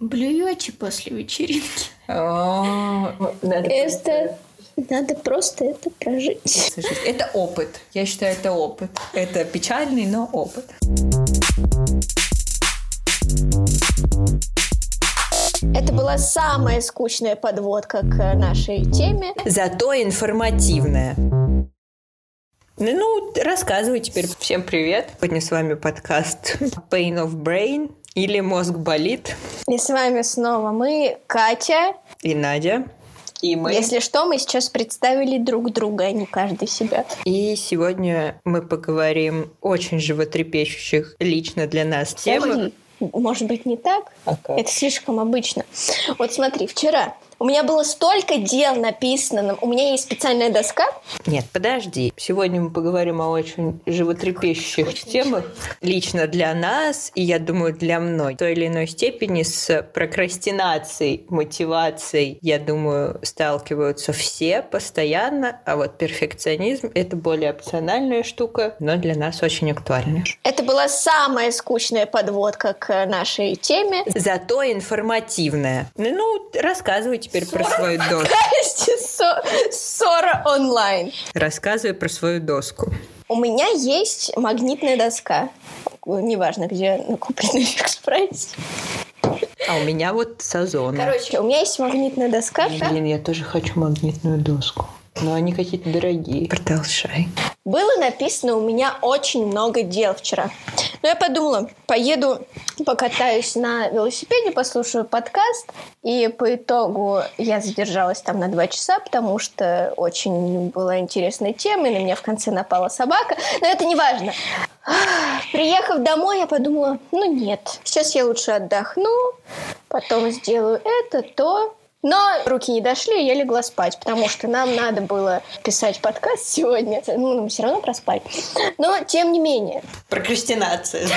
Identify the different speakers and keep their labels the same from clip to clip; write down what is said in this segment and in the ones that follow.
Speaker 1: Блюете после вечеринки?
Speaker 2: А,
Speaker 1: Это надо просто это прожить.
Speaker 2: Это опыт. Я считаю, это опыт. Это печальный, но опыт.
Speaker 1: Это была самая скучная подводка к нашей теме.
Speaker 2: Зато информативная. Ну, рассказывай теперь. Всем привет. Сегодня с вами подкаст Pain of Brain или Мозг болит.
Speaker 1: И с вами снова мы, Катя.
Speaker 2: И Надя. И мы.
Speaker 1: Если что, мы сейчас представили друг друга, а не каждый себя.
Speaker 2: И сегодня мы поговорим очень животрепещущих лично для нас темах.
Speaker 1: Может быть, не так?
Speaker 2: А как?
Speaker 1: Это слишком обычно. Вот смотри, вчера у меня было столько дел написано. У меня есть специальная доска.
Speaker 2: Нет, подожди. Сегодня мы поговорим о очень животрепещущих очень темах. Лично для нас, и я думаю, для многих. В той или иной степени с прокрастинацией, мотивацией, я думаю, сталкиваются все постоянно. А вот перфекционизм — это более опциональная штука, но для нас очень актуальная.
Speaker 1: Это была самая скучная подводка к нашей теме.
Speaker 2: Зато информативная. Ну, рассказывайте теперь про свою доску.
Speaker 1: Ссора онлайн.
Speaker 2: Рассказывай про свою доску.
Speaker 1: У меня есть магнитная доска. Неважно, где куплена в экспрессе.
Speaker 2: А у меня вот сазон.
Speaker 1: Короче, у меня есть магнитная доска.
Speaker 2: Блин, я тоже хочу магнитную доску. Но они какие-то дорогие. Продолжай.
Speaker 1: Было написано у меня очень много дел вчера. Но я подумала, поеду покатаюсь на велосипеде, послушаю подкаст. И по итогу я задержалась там на два часа, потому что очень была интересная тема, и на меня в конце напала собака. Но это не важно. Приехав домой, я подумала, ну нет, сейчас я лучше отдохну, потом сделаю это, то, но руки не дошли, и я легла спать, потому что нам надо было писать подкаст сегодня. Ну, мы все равно проспали. Но, тем не менее.
Speaker 2: Прокрастинация.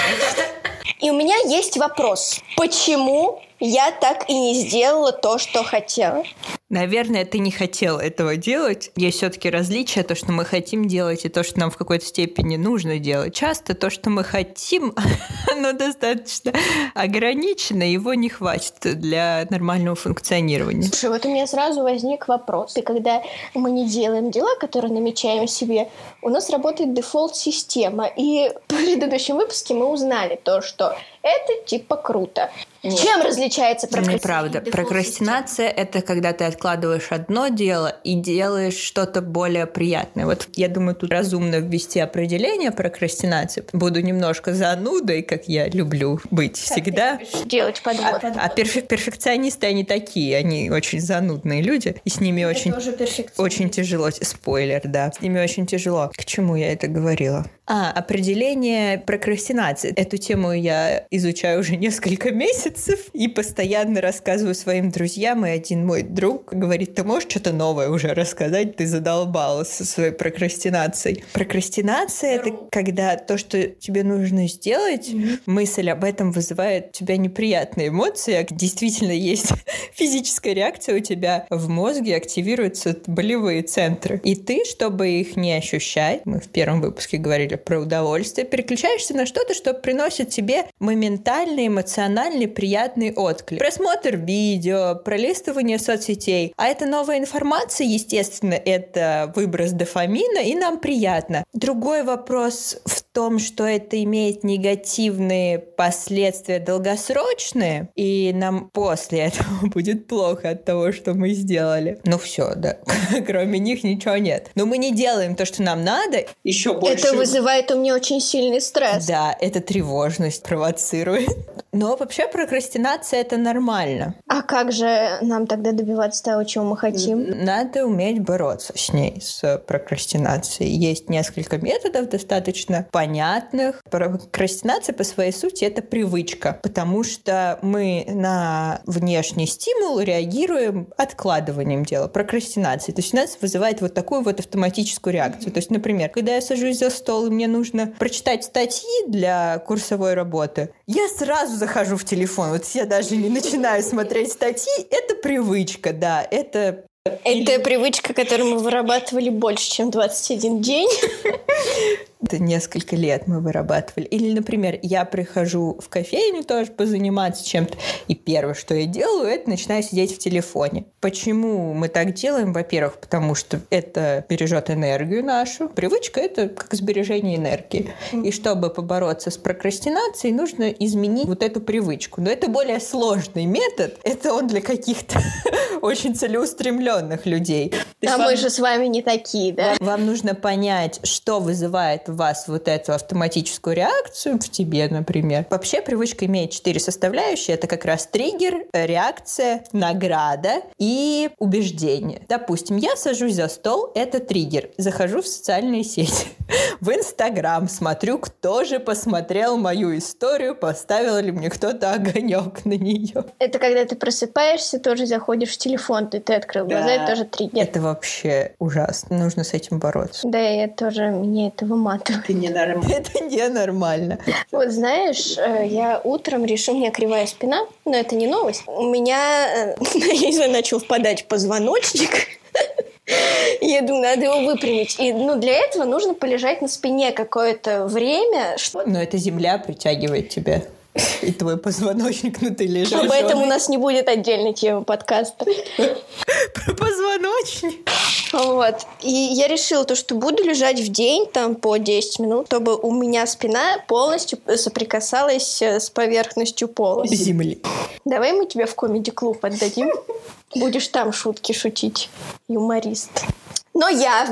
Speaker 1: И у меня есть вопрос. Почему я так и не сделала то, что хотела.
Speaker 2: Наверное, ты не хотел этого делать. Есть все-таки различия, то, что мы хотим делать, и то, что нам в какой-то степени нужно делать. Часто то, что мы хотим, оно достаточно ограничено, его не хватит для нормального функционирования.
Speaker 1: Слушай, вот у меня сразу возник вопрос. И когда мы не делаем дела, которые намечаем себе, у нас работает дефолт-система. И в предыдущем выпуске мы узнали то, что это типа круто. Нет. Чем различается прокрастинация?
Speaker 2: Неправда. Прокрастинация — это когда ты откладываешь одно дело и делаешь что-то более приятное. Вот я думаю, тут разумно ввести определение прокрастинации. Буду немножко занудой, как я люблю быть как всегда.
Speaker 1: Делать подвод.
Speaker 2: А, а перфек перфекционисты, они такие, они очень занудные люди, и с ними очень, очень тяжело. Спойлер, да. С ними очень тяжело. К чему я это говорила? А, определение прокрастинации. Эту тему я изучаю уже несколько месяцев и постоянно рассказываю своим друзьям. И один мой друг говорит, ты можешь что-то новое уже рассказать? Ты задолбалась со своей прокрастинацией. Прокрастинация — это когда то, что тебе нужно сделать, mm-hmm. мысль об этом вызывает у тебя неприятные эмоции. Действительно есть физическая реакция у тебя в мозге, активируются болевые центры. И ты, чтобы их не ощущать, мы в первом выпуске говорили про удовольствие, переключаешься на что-то, что приносит тебе моментальный, эмоциональный, приятный отклик. Просмотр видео, пролистывание соцсетей. А это новая информация, естественно, это выброс дофамина, и нам приятно. Другой вопрос в том, что это имеет негативные последствия долгосрочные, и нам после этого будет плохо от того, что мы сделали. Ну все, да. Кроме них ничего нет. Но мы не делаем то, что нам надо. Еще больше.
Speaker 1: Это вызывает у меня очень сильный стресс.
Speaker 2: Да, это тревожность провоцирует. Но вообще прокрастинация это нормально.
Speaker 1: А как же нам тогда добиваться того, чего мы хотим?
Speaker 2: Надо уметь бороться с ней, с прокрастинацией. Есть несколько методов достаточно понятных. Прокрастинация по своей сути это привычка, потому что мы на внешний стимул реагируем откладыванием дела, прокрастинацией. То есть у нас вызывает вот такую вот автоматическую реакцию. То есть, например, когда я сажусь за стол и мне нужно прочитать статьи для курсовой работы, я сразу захожу в телефон. Вот я даже не начинаю смотреть статьи. Это привычка, да, это
Speaker 1: это привычка, которую мы вырабатывали больше, чем 21 день.
Speaker 2: Это несколько лет мы вырабатывали. Или, например, я прихожу в кофейню тоже позаниматься чем-то, и первое, что я делаю, это начинаю сидеть в телефоне. Почему мы так делаем? Во-первых, потому что это бережет энергию нашу. Привычка — это как сбережение энергии. И чтобы побороться с прокрастинацией, нужно изменить вот эту привычку. Но это более сложный метод. Это он для каких-то очень целеустремленных людей.
Speaker 1: А мы же с вами не такие, да?
Speaker 2: Вам нужно понять, что вызывает в вас вот эту автоматическую реакцию, в тебе, например. Вообще привычка имеет четыре составляющие. Это как раз триггер, реакция, награда и убеждение. Допустим, я сажусь за стол, это триггер. Захожу в социальные сети, в Инстаграм, смотрю, кто же посмотрел мою историю, поставил ли мне кто-то огонек на нее.
Speaker 1: Это когда ты просыпаешься, тоже заходишь в телефон, ты, ты открыл глаза, да. это тоже триггер.
Speaker 2: Это вообще ужасно. Нужно с этим бороться.
Speaker 1: Да, я тоже, меня это выматывает.
Speaker 2: Это ненормально. Это ненормально.
Speaker 1: Вот знаешь, э, я утром решил, у меня кривая спина, но это не новость. У меня, э, я не знаю, начал впадать позвоночник. Я думаю, надо его выпрямить. И ну, для этого нужно полежать на спине какое-то время.
Speaker 2: Но эта земля притягивает тебя. И твой позвоночник, ну ты лежишь.
Speaker 1: Об этом у нас не будет отдельной темы подкаста.
Speaker 2: Про позвоночник.
Speaker 1: Вот. И я решила то, что буду лежать в день там по 10 минут, чтобы у меня спина полностью соприкасалась с поверхностью пола.
Speaker 2: Земли.
Speaker 1: Давай мы тебя в комеди-клуб отдадим. Будешь там шутки шутить. Юморист. Но я,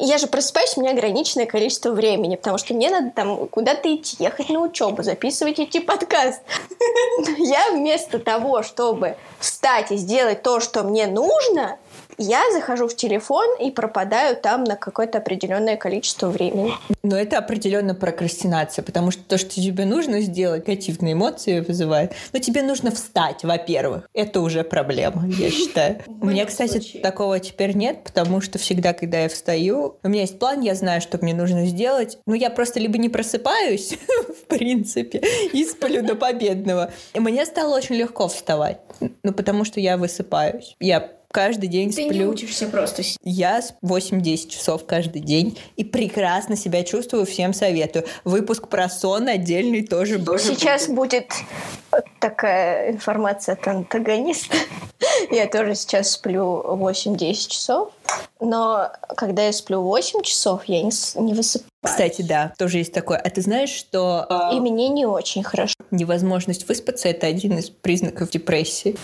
Speaker 1: я же просыпаюсь, у меня ограниченное количество времени, потому что мне надо там куда-то идти, ехать на учебу, записывать идти подкаст. Я вместо того, чтобы встать и сделать то, что мне нужно, я захожу в телефон и пропадаю там на какое-то определенное количество времени.
Speaker 2: Но это определенно прокрастинация, потому что то, что тебе нужно сделать, негативные эмоции вызывает. Но тебе нужно встать, во-первых. Это уже проблема, я считаю. У меня, кстати, такого теперь нет, потому что всегда, когда я встаю, у меня есть план, я знаю, что мне нужно сделать. Но я просто либо не просыпаюсь, в принципе, и сплю до победного. Мне стало очень легко вставать. Ну, потому что я высыпаюсь. Я каждый день
Speaker 1: Ты
Speaker 2: сплю. Ты
Speaker 1: не учишься просто.
Speaker 2: Я 8-10 часов каждый день и прекрасно себя чувствую, всем советую. Выпуск про сон отдельный тоже
Speaker 1: будет. Сейчас будет такая информация от антагониста. Я тоже сейчас сплю 8-10 часов, но когда я сплю 8 часов, я не, не высыпаюсь.
Speaker 2: Кстати, да, тоже есть такое. А ты знаешь, что...
Speaker 1: И мне не очень хорошо.
Speaker 2: Невозможность выспаться — это один из признаков депрессии.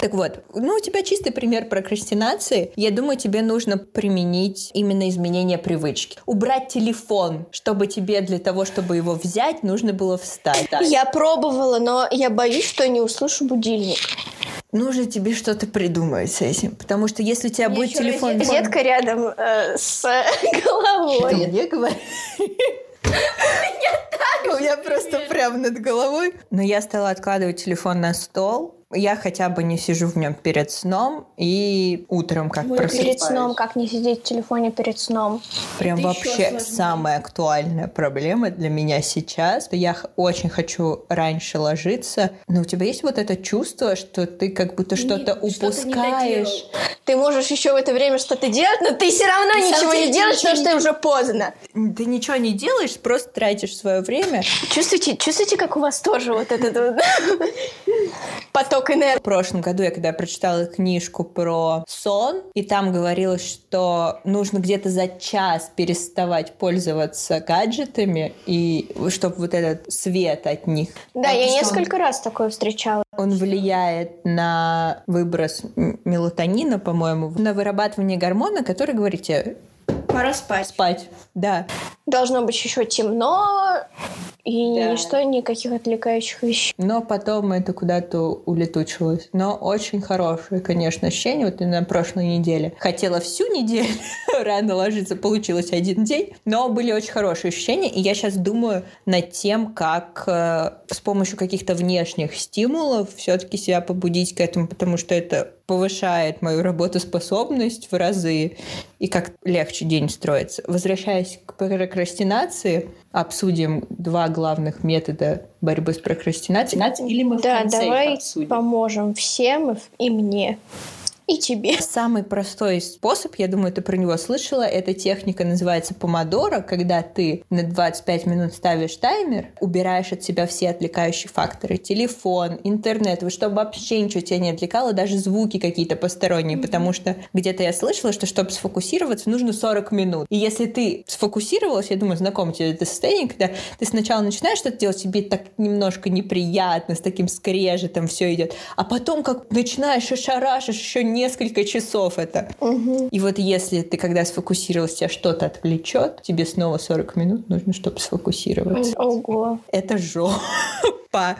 Speaker 2: Так вот, ну у тебя чистый пример прокрастинации. Я думаю, тебе нужно применить именно изменение привычки. Убрать телефон, чтобы тебе для того, чтобы его взять, нужно было встать.
Speaker 1: Я пробовала, но я боюсь, что не услышу будильник.
Speaker 2: Нужно тебе что-то придумать с этим, потому что если у тебя Мне будет телефон...
Speaker 1: Розетка рядом э, с головой.
Speaker 2: Ты мне говоришь? У меня просто прямо над головой. Но я стала откладывать телефон на стол, я хотя бы не сижу в нем перед сном и утром как Ой, просыпаюсь.
Speaker 1: Перед сном, как не сидеть в телефоне перед сном.
Speaker 2: Прям Это вообще самая актуальная проблема для меня сейчас. Я очень хочу раньше ложиться, но у тебя есть вот это чувство, что ты как будто что-то упускаешь. Что
Speaker 1: ты можешь еще в это время что-то делать, но ты все равно ты ничего не делаешь, потому что уже поздно.
Speaker 2: Ты ничего не делаешь, просто тратишь свое время.
Speaker 1: Чувствуете, чувствуете, как у вас тоже вот этот поток поток энергии.
Speaker 2: В прошлом году я когда прочитала книжку про сон, и там говорилось, что нужно где-то за час переставать пользоваться гаджетами, и чтобы вот этот свет от них.
Speaker 1: Да, я несколько он, раз такое встречала.
Speaker 2: Он влияет на выброс мелатонина, по-моему, на вырабатывание гормона, который, говорите,
Speaker 1: Пора спать.
Speaker 2: Спать, да.
Speaker 1: Должно быть еще темно, и да. ничто, никаких отвлекающих вещей.
Speaker 2: Но потом это куда-то улетучилось. Но очень хорошее, конечно, ощущение. Вот на прошлой неделе хотела всю неделю рано ложиться, получилось один день. Но были очень хорошие ощущения. И я сейчас думаю над тем, как э, с помощью каких-то внешних стимулов все-таки себя побудить к этому, потому что это повышает мою работоспособность в разы и как легче день строится. Возвращаясь к прокрастинации, обсудим два главных метода борьбы с прокрастинацией.
Speaker 1: Или мы в да, конце давай поможем всем и мне. И тебе.
Speaker 2: Самый простой способ, я думаю, ты про него слышала, эта техника называется помодоро, когда ты на 25 минут ставишь таймер, убираешь от себя все отвлекающие факторы. Телефон, интернет, вот чтобы вообще ничего тебя не отвлекало, даже звуки какие-то посторонние, mm-hmm. потому что где-то я слышала, что чтобы сфокусироваться, нужно 40 минут. И если ты сфокусировалась, я думаю, знаком тебе это состояние, когда ты сначала начинаешь что-то делать, тебе так немножко неприятно, с таким скрежетом все идет, а потом как начинаешь и шарашишь еще несколько часов это.
Speaker 1: Угу.
Speaker 2: И вот если ты когда сфокусировался, тебя что-то отвлечет, тебе снова 40 минут нужно, чтобы сфокусироваться.
Speaker 1: Ого.
Speaker 2: Это жопа.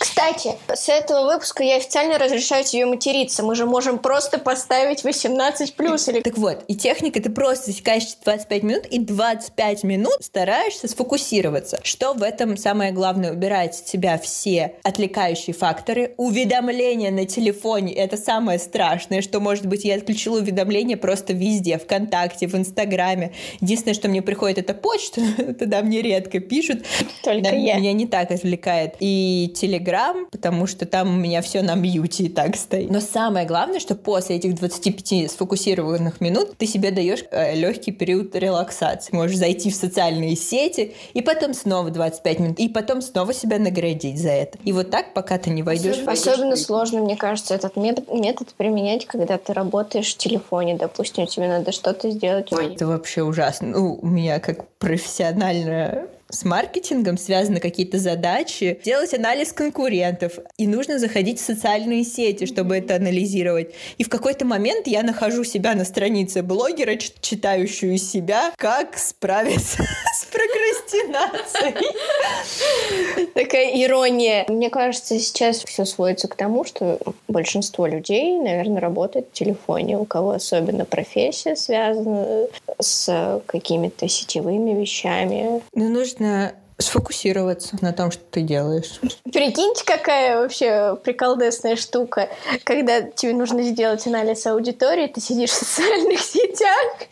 Speaker 1: Кстати, с этого выпуска я официально разрешаю тебе материться. Мы же можем просто поставить 18 плюс или...
Speaker 2: Так вот, и техника, ты просто засекаешь 25 минут, и 25 минут стараешься сфокусироваться. Что в этом самое главное? Убирать с себя все отвлекающие факторы. Уведомления на телефоне — это самое страшное, что, может быть, я отключила уведомления просто везде, ВКонтакте, в Инстаграме. Единственное, что мне приходит, это почта, туда мне редко пишут.
Speaker 1: Только я.
Speaker 2: Меня не так отвлекает. И Телеграм, Инстаграм, потому что там у меня все на мьюте и так стоит. Но самое главное, что после этих 25 сфокусированных минут ты себе даешь э, легкий период релаксации. Можешь зайти в социальные сети и потом снова 25 минут, и потом снова себя наградить за это. И вот так, пока ты не войдешь.
Speaker 1: Особенно, особенно сложно, мне кажется, этот метод, метод применять, когда ты работаешь в телефоне, допустим, тебе надо что-то сделать.
Speaker 2: Ой, это вообще ужасно. Ну, у меня как профессиональная с маркетингом связаны какие-то задачи, делать анализ конкурентов, и нужно заходить в социальные сети, чтобы это анализировать. И в какой-то момент я нахожу себя на странице блогера, читающую себя, как справиться с прокрастинацией.
Speaker 1: Такая ирония. Мне кажется, сейчас все сводится к тому, что большинство людей, наверное, работает в телефоне, у кого особенно профессия связана с какими-то сетевыми вещами.
Speaker 2: Ну, нужно нужно сфокусироваться на том, что ты делаешь.
Speaker 1: Прикиньте, какая вообще приколдесная штука, когда тебе нужно сделать анализ аудитории, ты сидишь в социальных сетях,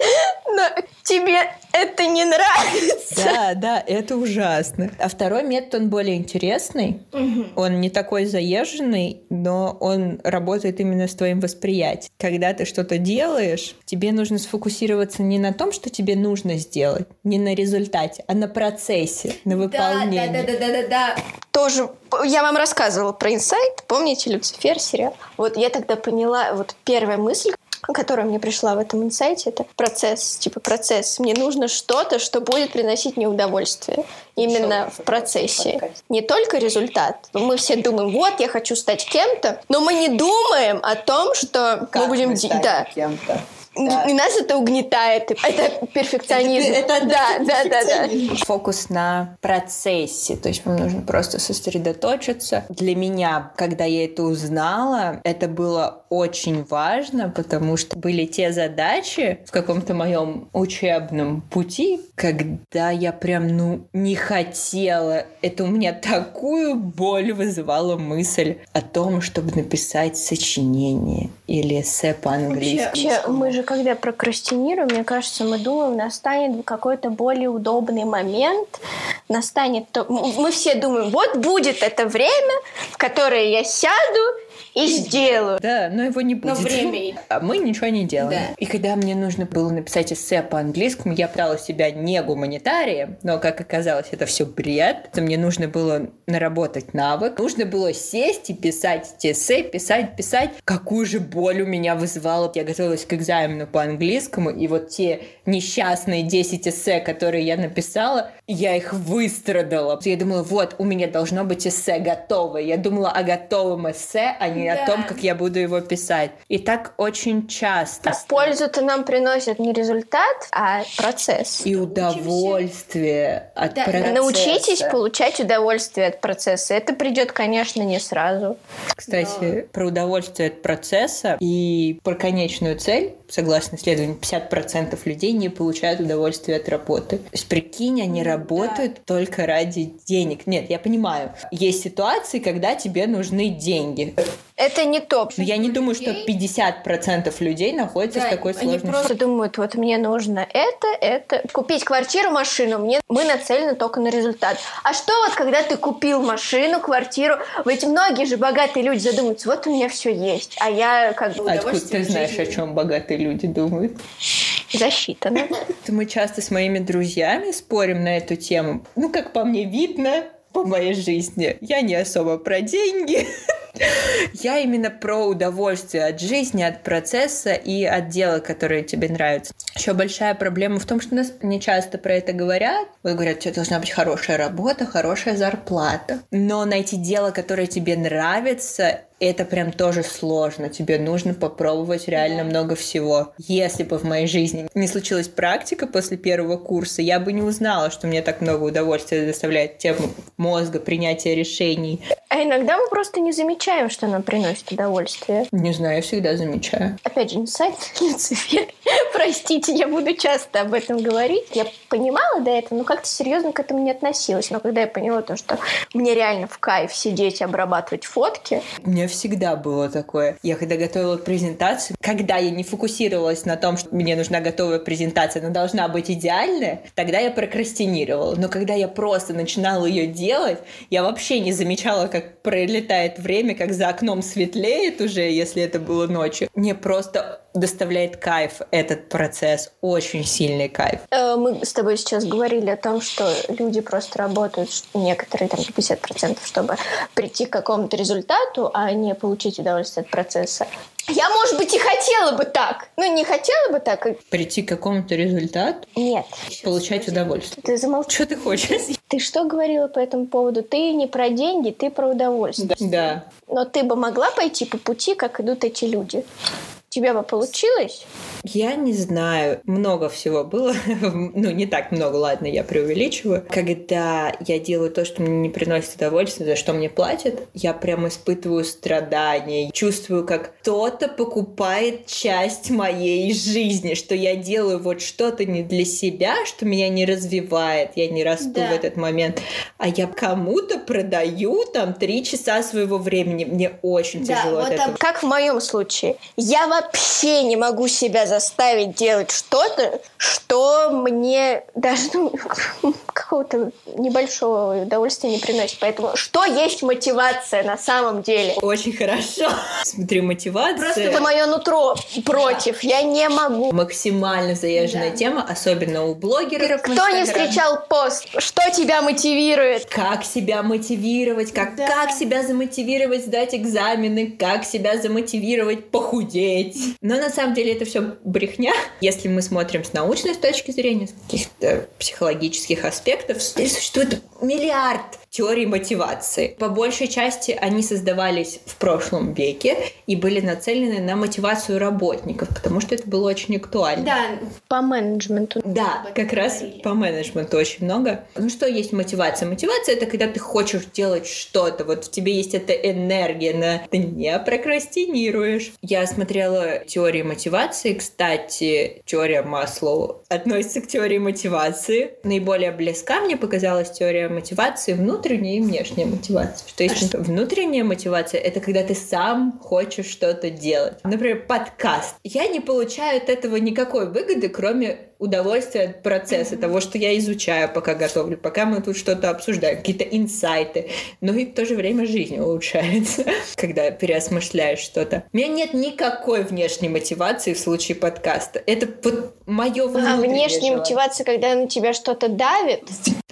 Speaker 1: но тебе это не нравится.
Speaker 2: Да, да, это ужасно. А второй метод, он более интересный. Угу. Он не такой заезженный, но он работает именно с твоим восприятием. Когда ты что-то делаешь, тебе нужно сфокусироваться не на том, что тебе нужно сделать, не на результате, а на процессе, на выполнении.
Speaker 1: Да, да, да, да, да, да. Тоже я вам рассказывала про инсайт, помните Люцифер сериал? Вот я тогда поняла, вот первая мысль, которая мне пришла в этом инсайте, это процесс, типа процесс. Мне нужно что-то, что будет приносить мне удовольствие. Именно в процессе. Не только результат. Мы все думаем, вот, я хочу стать кем-то, но мы не думаем о том, что
Speaker 2: как
Speaker 1: мы будем...
Speaker 2: Мы да. кем-то.
Speaker 1: Да. И нас это угнетает. Это перфекционизм. Это, это да, да, да, да.
Speaker 2: Фокус на процессе. То есть вам нужно просто сосредоточиться. Для меня, когда я это узнала, это было очень важно, потому что были те задачи в каком-то моем учебном пути, когда я прям, ну, не хотела. Это у меня такую боль вызывала мысль о том, чтобы написать сочинение или эссе по-английски.
Speaker 1: Вообще, мы же когда прокрастинируем, мне кажется, мы думаем, настанет какой-то более удобный момент, настанет то... Мы все думаем, вот будет это время, в которое я сяду и сделаю.
Speaker 2: Да, но его не будет.
Speaker 1: Но время.
Speaker 2: А мы ничего не делаем. Да. И когда мне нужно было написать эссе по-английскому, я пытала себя не гуманитарием, но, как оказалось, это все бред. Мне нужно было наработать навык. Нужно было сесть и писать эти эссе, писать, писать. Какую же боль у меня вызывало. Я готовилась к экзамену по английскому, и вот те несчастные 10 эссе, которые я написала, я их выстрадала. Я думала, вот, у меня должно быть эссе готовое. Я думала о готовом эссе, а не да. о том, как я буду его писать. И так очень часто.
Speaker 1: Пользу-то нам приносит не результат, а процесс.
Speaker 2: И удовольствие от да. процесса.
Speaker 1: Научитесь получать удовольствие от процесса. Это придет, конечно, не сразу.
Speaker 2: Кстати, Но... про удовольствие от процесса и про конечную цель, согласно исследованию, 50% людей не получают удовольствие от работы. То есть, прикинь, они да. работают только ради денег. Нет, я понимаю. Есть ситуации, когда тебе нужны деньги
Speaker 1: Это не топ.
Speaker 2: Но я не думаю, что 50% людей находятся да, в такой сложности.
Speaker 1: Они просто думают, вот мне нужно это, это. Купить квартиру, машину, мне мы нацелены только на результат. А что вот, когда ты купил машину, квартиру, ведь многие же богатые люди задумываются, вот у меня все есть, а я как бы...
Speaker 2: Откуда ты знаешь, жизни? о чем богатые люди думают?
Speaker 1: Засчитано.
Speaker 2: Мы часто с моими друзьями спорим на эту тему. Ну, как по мне видно, по моей жизни. Я не особо про деньги. Я именно про удовольствие от жизни, от процесса и от дела, которое тебе нравится. Еще большая проблема в том, что нас не часто про это говорят. Вот говорят, что должна быть хорошая работа, хорошая зарплата. Но найти дело, которое тебе нравится, это прям тоже сложно. Тебе нужно попробовать реально много всего. Если бы в моей жизни не случилась практика после первого курса, я бы не узнала, что мне так много удовольствия доставляет тема мозга, принятия решений.
Speaker 1: А иногда мы просто не замечаем, что нам приносит удовольствие.
Speaker 2: Не знаю, я всегда замечаю.
Speaker 1: Опять же, сайт Люцифер. Простите, я буду часто об этом говорить. Я понимала до этого, но как-то серьезно к этому не относилась. Но когда я поняла то, что мне реально в кайф сидеть и обрабатывать фотки...
Speaker 2: Мне всегда было такое. Я когда готовила презентацию, когда я не фокусировалась на том, что мне нужна готовая презентация, она должна быть идеальная, тогда я прокрастинировала. Но когда я просто начинала ее делать, я вообще не замечала, как пролетает время, как за окном светлеет уже, если это было ночью. Мне просто доставляет кайф этот процесс, очень сильный кайф.
Speaker 1: Э, мы с тобой сейчас говорили о том, что люди просто работают, некоторые там 50%, чтобы прийти к какому-то результату, а не получить удовольствие от процесса. Я, может быть, и хотела бы так. Ну, не хотела бы так.
Speaker 2: Прийти к какому-то результату?
Speaker 1: Нет.
Speaker 2: Получать удовольствие.
Speaker 1: Ты замолчи.
Speaker 2: Что ты хочешь?
Speaker 1: Ты что говорила по этому поводу? Ты не про деньги, ты про удовольствие.
Speaker 2: Да.
Speaker 1: Но ты бы могла пойти по пути, как идут эти люди тебя бы получилось?
Speaker 2: Я не знаю. Много всего было. ну, не так много, ладно, я преувеличиваю. Когда я делаю то, что мне не приносит удовольствия, за что мне платят, я прям испытываю страдания. Чувствую, как кто-то покупает часть моей жизни, что я делаю вот что-то не для себя, что меня не развивает, я не расту да. в этот момент, а я кому-то продаю там три часа своего времени. Мне очень да, тяжело
Speaker 1: вот
Speaker 2: от этого.
Speaker 1: Как в моем случае. Я вообще не могу себя заставить делать что-то, что мне даже ну, какого-то небольшого удовольствия не приносит. Поэтому что есть мотивация на самом деле?
Speaker 2: Очень хорошо. Смотри, мотивация.
Speaker 1: Просто это мое нутро против. Я не могу.
Speaker 2: Максимально заезженная да. тема, особенно у блогеров.
Speaker 1: Кто не встречал пост? Что тебя мотивирует?
Speaker 2: Как себя мотивировать? Как, да. как себя замотивировать сдать экзамены? Как себя замотивировать похудеть? Но на самом деле это все брехня. Если мы смотрим с научной точки зрения, с каких-то психологических аспектов, существует миллиард теорий мотивации. По большей части они создавались в прошлом веке и были нацелены на мотивацию работников, потому что это было очень актуально.
Speaker 1: Да, по менеджменту.
Speaker 2: Да, как раз по менеджменту очень много. Ну что есть мотивация? Мотивация это когда ты хочешь делать что-то, вот в тебе есть эта энергия, на... ты не прокрастинируешь. Я смотрела теории мотивации, кстати, теория Маслоу относится к теории мотивации. Наиболее близка мне показалась теория мотивации внутрь внутренняя и внешняя мотивация. Что есть внутренняя мотивация, это когда ты сам хочешь что-то делать. Например, подкаст. Я не получаю от этого никакой выгоды, кроме удовольствие от процесса, mm-hmm. того, что я изучаю, пока готовлю, пока мы тут что-то обсуждаем, какие-то инсайты. Но и в то же время жизнь улучшается, когда переосмысляешь что-то. У меня нет никакой внешней мотивации в случае подкаста. Это вот мое
Speaker 1: А внешняя мотивация, когда на тебя что-то давит?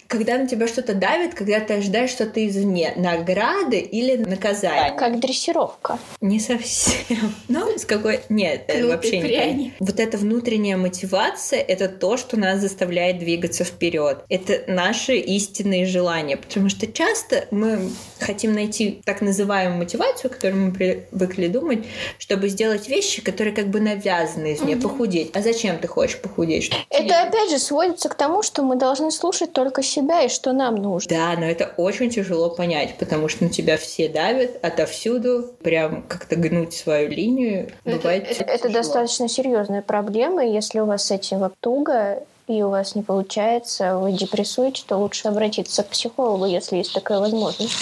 Speaker 2: Когда на тебя что-то давит, когда ты ожидаешь что-то извне. Награды или наказания.
Speaker 1: Как дрессировка.
Speaker 2: Не совсем. Ну, с какой... Нет, вообще не. Вот эта внутренняя мотивация — это то, что нас заставляет двигаться вперед. Это наши истинные желания, потому что часто мы хотим найти так называемую мотивацию, которую мы привыкли думать, чтобы сделать вещи, которые как бы навязаны из нее, угу. похудеть. А зачем ты хочешь похудеть?
Speaker 1: это опять же сводится к тому, что мы должны слушать только себя и что нам нужно.
Speaker 2: Да, но это очень тяжело понять, потому что на тебя все давят отовсюду, прям как-то гнуть свою линию.
Speaker 1: Это, бывает это, это достаточно серьезная проблема, если у вас с этим туго, и у вас не получается, вы депрессуете, то лучше обратиться к психологу, если есть такая возможность.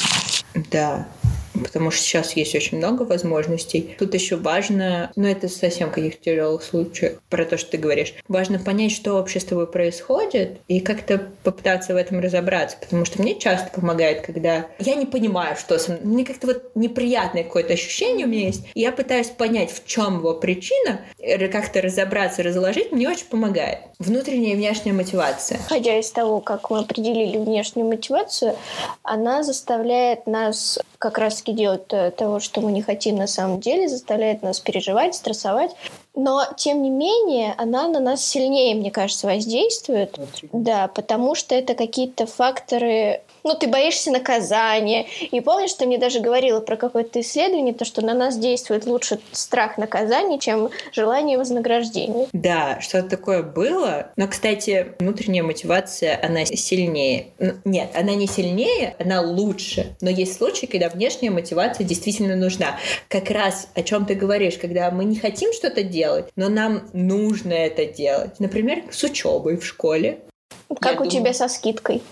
Speaker 2: Да, потому что сейчас есть очень много возможностей. Тут еще важно, ну это совсем каких-то тяжелых случаев, про то, что ты говоришь, важно понять, что вообще с тобой происходит, и как-то попытаться в этом разобраться, потому что мне часто помогает, когда я не понимаю, что со мной, мне как-то вот неприятное какое-то ощущение у меня есть, и я пытаюсь понять, в чем его причина, как-то разобраться, разложить, мне очень помогает. Внутренняя и внешняя мотивация.
Speaker 1: Ходя из того, как мы определили внешнюю мотивацию, она заставляет нас как раз-таки делать того, что мы не хотим на самом деле, заставляет нас переживать, стрессовать. Но, тем не менее, она на нас сильнее, мне кажется, воздействует. Да, потому что это какие-то факторы ну, ты боишься наказания. И помнишь, ты мне даже говорила про какое-то исследование, то, что на нас действует лучше страх наказания, чем желание вознаграждения.
Speaker 2: Да, что-то такое было. Но, кстати, внутренняя мотивация, она сильнее. Нет, она не сильнее, она лучше. Но есть случаи, когда внешняя мотивация действительно нужна. Как раз о чем ты говоришь, когда мы не хотим что-то делать, но нам нужно это делать. Например, с учебой в школе.
Speaker 1: Как Я у думаю... тебя со скидкой?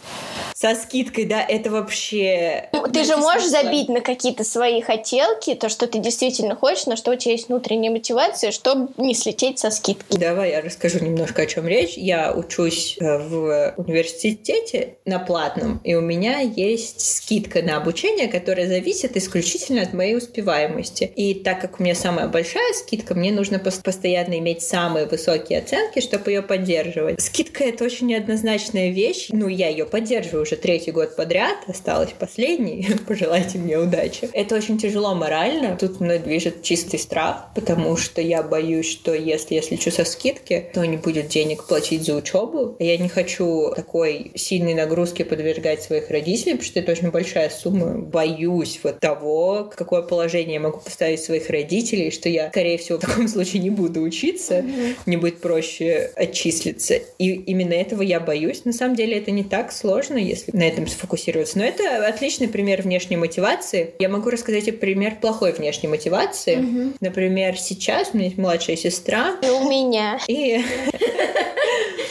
Speaker 2: со скидкой, да, это вообще...
Speaker 1: Ну, ты же можешь смысла. забить на какие-то свои хотелки, то, что ты действительно хочешь, на что у тебя есть внутренняя мотивация, чтобы не слететь со скидки.
Speaker 2: Давай я расскажу немножко, о чем речь. Я учусь э, в университете на платном, и у меня есть скидка на обучение, которая зависит исключительно от моей успеваемости. И так как у меня самая большая скидка, мне нужно постоянно иметь самые высокие оценки, чтобы ее поддерживать. Скидка — это очень неоднозначная вещь, ну, я ее поддерживаю уже третий год подряд, осталось последний, пожелайте мне удачи. Это очень тяжело морально, тут мной движет чистый страх, потому что я боюсь, что если я слечу со скидки, то не будет денег платить за учебу. Я не хочу такой сильной нагрузки подвергать своих родителей, потому что это очень большая сумма. Боюсь вот того, какое положение я могу поставить своих родителей, что я, скорее всего, в таком случае не буду учиться, mm-hmm. мне будет проще отчислиться. И именно этого я боюсь. На самом деле это не так сложно, если на этом сфокусироваться. Но это отличный пример внешней мотивации. Я могу рассказать и пример плохой внешней мотивации. Угу. Например, сейчас у меня есть младшая сестра.
Speaker 1: И у меня.
Speaker 2: И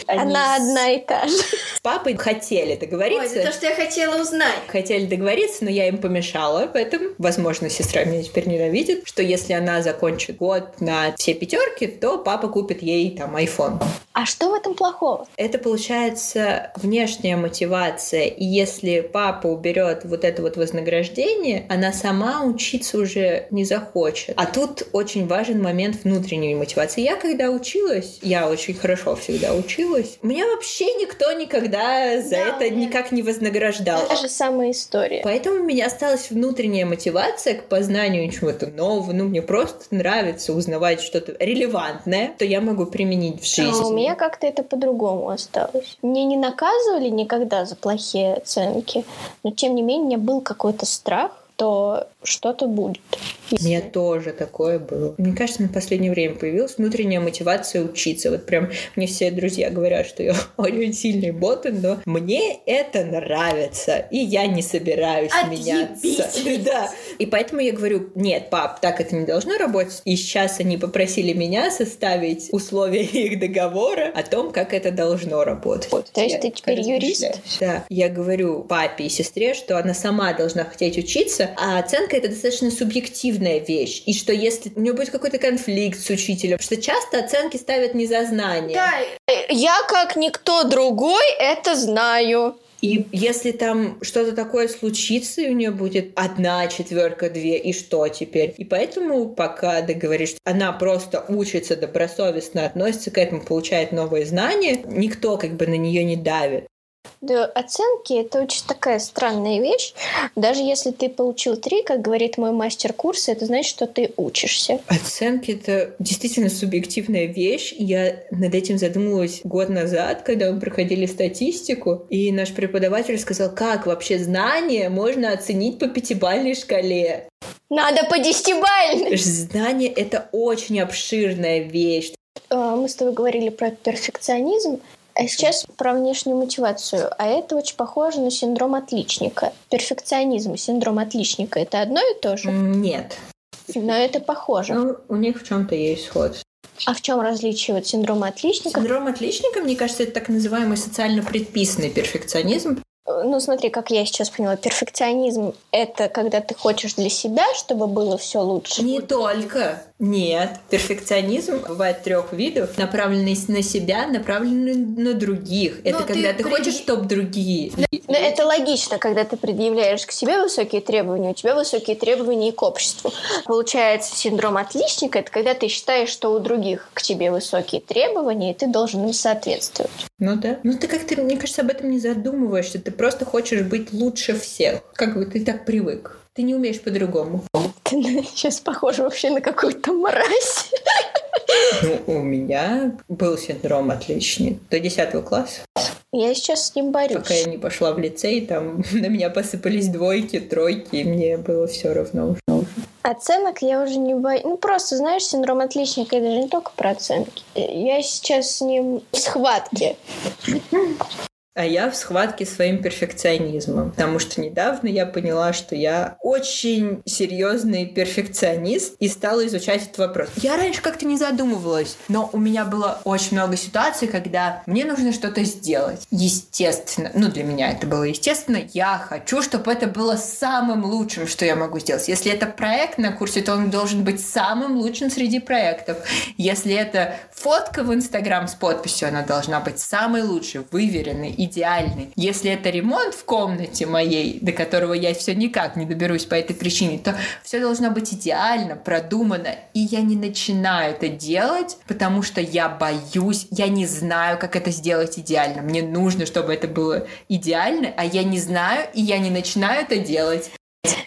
Speaker 1: Она одна и та же.
Speaker 2: С папой хотели договориться.
Speaker 1: Ой, это то, что я хотела узнать.
Speaker 2: Хотели договориться, но я им помешала в этом. Возможно, сестра меня теперь ненавидит, что если она закончит год на все пятерки, то папа купит ей там iPhone.
Speaker 1: А что в этом плохого?
Speaker 2: Это получается внешняя мотивация. И если папа уберет вот это вот вознаграждение, она сама учиться уже не захочет. А тут очень важен момент внутренней мотивации. Я когда училась, я очень хорошо всегда училась, меня вообще никто никогда за да, это никак не вознаграждал.
Speaker 1: Та же самая история.
Speaker 2: Поэтому у меня осталась внутренняя мотивация к познанию чего-то нового. Ну, мне просто нравится узнавать что-то релевантное, то я могу применить в жизни. А
Speaker 1: у меня как-то это по-другому осталось. Мне не наказывали никогда за плохие оценки, но тем не менее был какой-то страх, то что-то будет.
Speaker 2: У меня тоже такое было. Мне кажется, на последнее время появилась внутренняя мотивация учиться. Вот прям мне все друзья говорят, что я очень сильный ботан, но мне это нравится, и я не собираюсь Отъебись. меняться. Да. И поэтому я говорю, нет, пап, так это не должно работать. И сейчас они попросили меня составить условия их договора о том, как это должно работать. Вот,
Speaker 1: То есть ты теперь юрист?
Speaker 2: Да. Я говорю папе и сестре, что она сама должна хотеть учиться, а оценка это достаточно субъективная вещь. И что если у нее будет какой-то конфликт с учителем, что часто оценки ставят не за знание.
Speaker 1: Да, я как никто другой это знаю.
Speaker 2: И если там что-то такое случится, и у нее будет одна четверка, две, и что теперь? И поэтому пока ты говоришь, что она просто учится добросовестно, относится к этому, получает новые знания, никто как бы на нее не давит.
Speaker 1: Да, оценки — это очень такая странная вещь. Даже если ты получил три, как говорит мой мастер курса, это значит, что ты учишься.
Speaker 2: Оценки — это действительно субъективная вещь. Я над этим задумывалась год назад, когда мы проходили статистику, и наш преподаватель сказал, как вообще знания можно оценить по пятибалльной шкале.
Speaker 1: Надо по десятибалльной.
Speaker 2: Знание — это очень обширная вещь.
Speaker 1: А, мы с тобой говорили про перфекционизм. А сейчас про внешнюю мотивацию. А это очень похоже на синдром отличника. Перфекционизм, синдром отличника — это одно и то же?
Speaker 2: Нет.
Speaker 1: Но это похоже.
Speaker 2: Ну, у них в чем-то есть сходство.
Speaker 1: А в чем различие от синдрома отличника?
Speaker 2: Синдром отличника, мне кажется, это так называемый социально предписанный перфекционизм.
Speaker 1: Ну, смотри, как я сейчас поняла, перфекционизм — это когда ты хочешь для себя, чтобы было все лучше.
Speaker 2: Не только. Нет. Перфекционизм бывает трех видов. Направленный на себя, направленный на других. Но это когда ты, ты хочешь, чтобы другие...
Speaker 1: Но это логично, когда ты предъявляешь к себе высокие требования, у тебя высокие требования и к обществу. Получается, синдром отличника — это когда ты считаешь, что у других к тебе высокие требования, и ты должен им соответствовать.
Speaker 2: Ну да. Ну ты как-то, мне кажется, об этом не задумываешься. Ты просто хочешь быть лучше всех. Как бы ты так привык. Ты не умеешь по-другому.
Speaker 1: Ты сейчас похожа вообще на какую-то мразь.
Speaker 2: Ну, у меня был синдром отличный до 10 класса.
Speaker 1: Я сейчас с ним борюсь.
Speaker 2: Пока я не пошла в лицей, там на меня посыпались двойки, тройки, и мне было все равно уже.
Speaker 1: Оценок я уже не боюсь. Ну, просто, знаешь, синдром отличника — это же не только про оценки. Я сейчас с ним в схватке.
Speaker 2: А я в схватке своим перфекционизмом, потому что недавно я поняла, что я очень серьезный перфекционист и стала изучать этот вопрос. Я раньше как-то не задумывалась, но у меня было очень много ситуаций, когда мне нужно что-то сделать. Естественно, ну для меня это было естественно, я хочу, чтобы это было самым лучшим, что я могу сделать. Если это проект на курсе, то он должен быть самым лучшим среди проектов. Если это фотка в Инстаграм с подписью, она должна быть самой лучшей, выверенной, идеальный. Если это ремонт в комнате моей, до которого я все никак не доберусь по этой причине, то все должно быть идеально, продумано. И я не начинаю это делать, потому что я боюсь, я не знаю, как это сделать идеально. Мне нужно, чтобы это было идеально, а я не знаю, и я не начинаю это делать.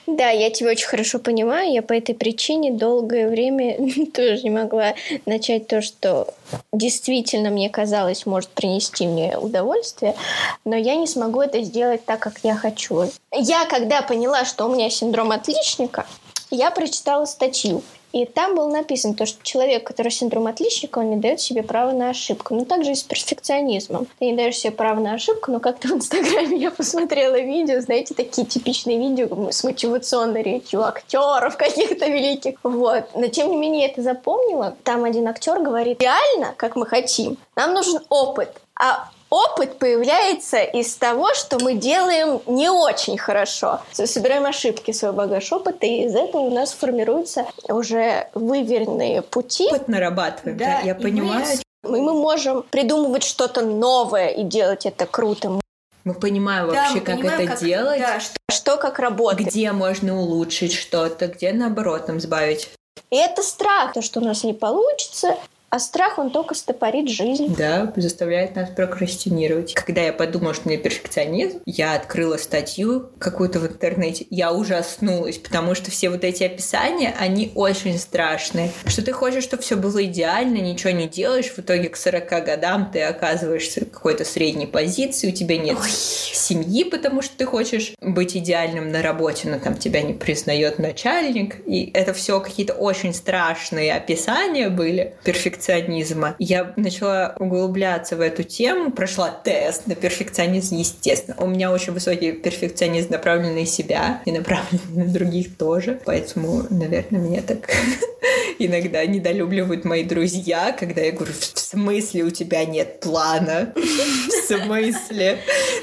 Speaker 1: Да, я тебя очень хорошо понимаю. Я по этой причине долгое время тоже не могла начать то, что действительно мне казалось может принести мне удовольствие, но я не смогу это сделать так, как я хочу. Я, когда поняла, что у меня синдром отличника, я прочитала статью и там было написано, то, что человек, который синдром отличника, он не дает себе права на ошибку. Ну, также и с перфекционизмом. Ты не даешь себе права на ошибку, но как-то в Инстаграме я посмотрела видео, знаете, такие типичные видео с мотивационной речью актеров каких-то великих. Вот. Но, тем не менее, я это запомнила. Там один актер говорит, реально, как мы хотим, нам нужен опыт. А опыт появляется из того, что мы делаем не очень хорошо. Собираем ошибки, свой багаж опыта, и из этого у нас формируются уже выверенные пути.
Speaker 2: Опыт нарабатываем, да, да я понимаю.
Speaker 1: Мы, мы можем придумывать что-то новое и делать это круто.
Speaker 2: Мы понимаем да, вообще, мы как понимаем, это как, делать. Да,
Speaker 1: что, что как работает.
Speaker 2: Где можно улучшить что-то, где наоборот нам сбавить.
Speaker 1: И это страх, то, что у нас не получится, а страх, он только стопорит жизнь.
Speaker 2: Да, заставляет нас прокрастинировать. Когда я подумала, что меня перфекционизм, я открыла статью какую-то в интернете, я ужаснулась, потому что все вот эти описания, они очень страшные. Что ты хочешь, чтобы все было идеально, ничего не делаешь, в итоге к 40 годам ты оказываешься в какой-то средней позиции, у тебя нет Ой. семьи, потому что ты хочешь быть идеальным на работе, но там тебя не признает начальник. И это все какие-то очень страшные описания были. Перфекционизм перфекционизма. Я начала углубляться в эту тему, прошла тест на перфекционизм, естественно. У меня очень высокий перфекционизм, направленный на себя и направленный на других тоже. Поэтому, наверное, меня так иногда недолюбливают мои друзья, когда я говорю, в смысле у тебя нет плана? В смысле?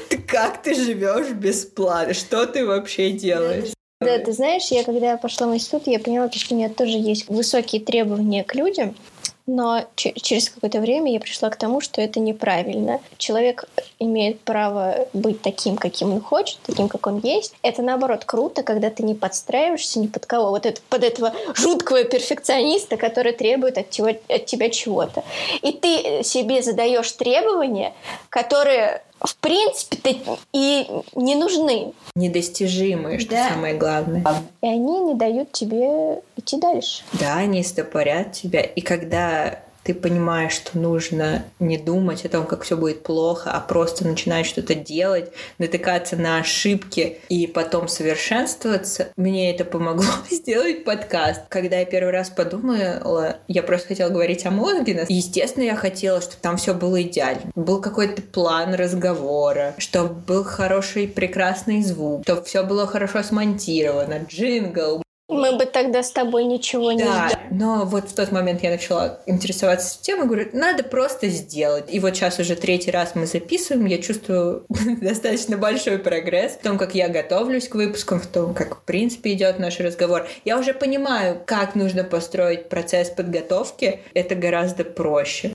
Speaker 2: Ты как ты живешь без плана? Что ты вообще делаешь?
Speaker 1: Да, ты знаешь, я когда пошла в институт, я поняла, что у меня тоже есть высокие требования к людям, но через какое-то время я пришла к тому, что это неправильно. Человек имеет право быть таким, каким он хочет, таким, как он есть. Это наоборот круто, когда ты не подстраиваешься ни под кого. Вот это, под этого жуткого перфекциониста, который требует от тебя, от тебя чего-то. И ты себе задаешь требования, которые в принципе и не нужны.
Speaker 2: Недостижимые, что да. самое главное.
Speaker 1: И они не дают тебе идти дальше.
Speaker 2: Да, они стопорят тебя. И когда ты понимаешь, что нужно не думать о том, как все будет плохо, а просто начинать что-то делать, натыкаться на ошибки и потом совершенствоваться. Мне это помогло сделать подкаст. Когда я первый раз подумала, я просто хотела говорить о мозге. Естественно, я хотела, чтобы там все было идеально. Был какой-то план разговора, чтобы был хороший, прекрасный звук, чтобы все было хорошо смонтировано, джингл,
Speaker 1: Мы бы тогда с тобой ничего не
Speaker 2: да, но вот в тот момент я начала интересоваться темой, говорю, надо просто сделать. И вот сейчас уже третий раз мы записываем, я чувствую достаточно большой прогресс в том, как я готовлюсь к выпускам, в том, как в принципе идет наш разговор. Я уже понимаю, как нужно построить процесс подготовки. Это гораздо проще.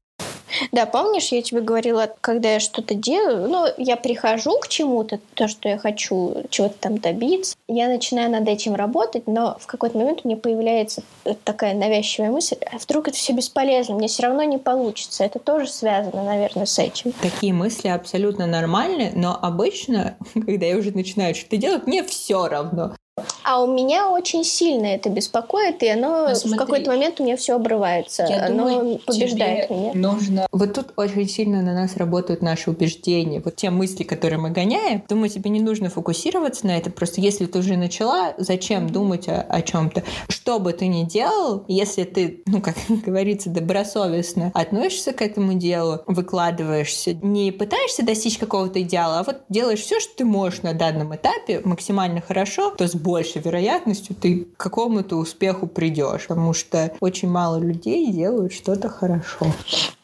Speaker 1: Да, помнишь, я тебе говорила, когда я что-то делаю, ну, я прихожу к чему-то, то, что я хочу чего-то там добиться, я начинаю над этим работать, но в какой-то момент у меня появляется такая навязчивая мысль, а вдруг это все бесполезно, мне все равно не получится. Это тоже связано, наверное, с этим.
Speaker 2: Такие мысли абсолютно нормальны, но обычно, когда я уже начинаю что-то делать, мне все равно.
Speaker 1: А у меня очень сильно это беспокоит, и оно в какой-то момент у меня все обрывается. Я оно думаю, побеждает меня.
Speaker 2: Нужно. Вот тут очень сильно на нас работают наши убеждения. Вот те мысли, которые мы гоняем. Думаю, тебе не нужно фокусироваться на это. Просто если ты уже начала, зачем думать о, о чем-то? Что бы ты ни делал, если ты, ну, как говорится, добросовестно относишься к этому делу, выкладываешься, не пытаешься достичь какого-то идеала, а вот делаешь все, что ты можешь на данном этапе максимально хорошо, то с большей вероятностью ты к какому-то успеху придешь, потому что очень мало людей делают что-то хорошо.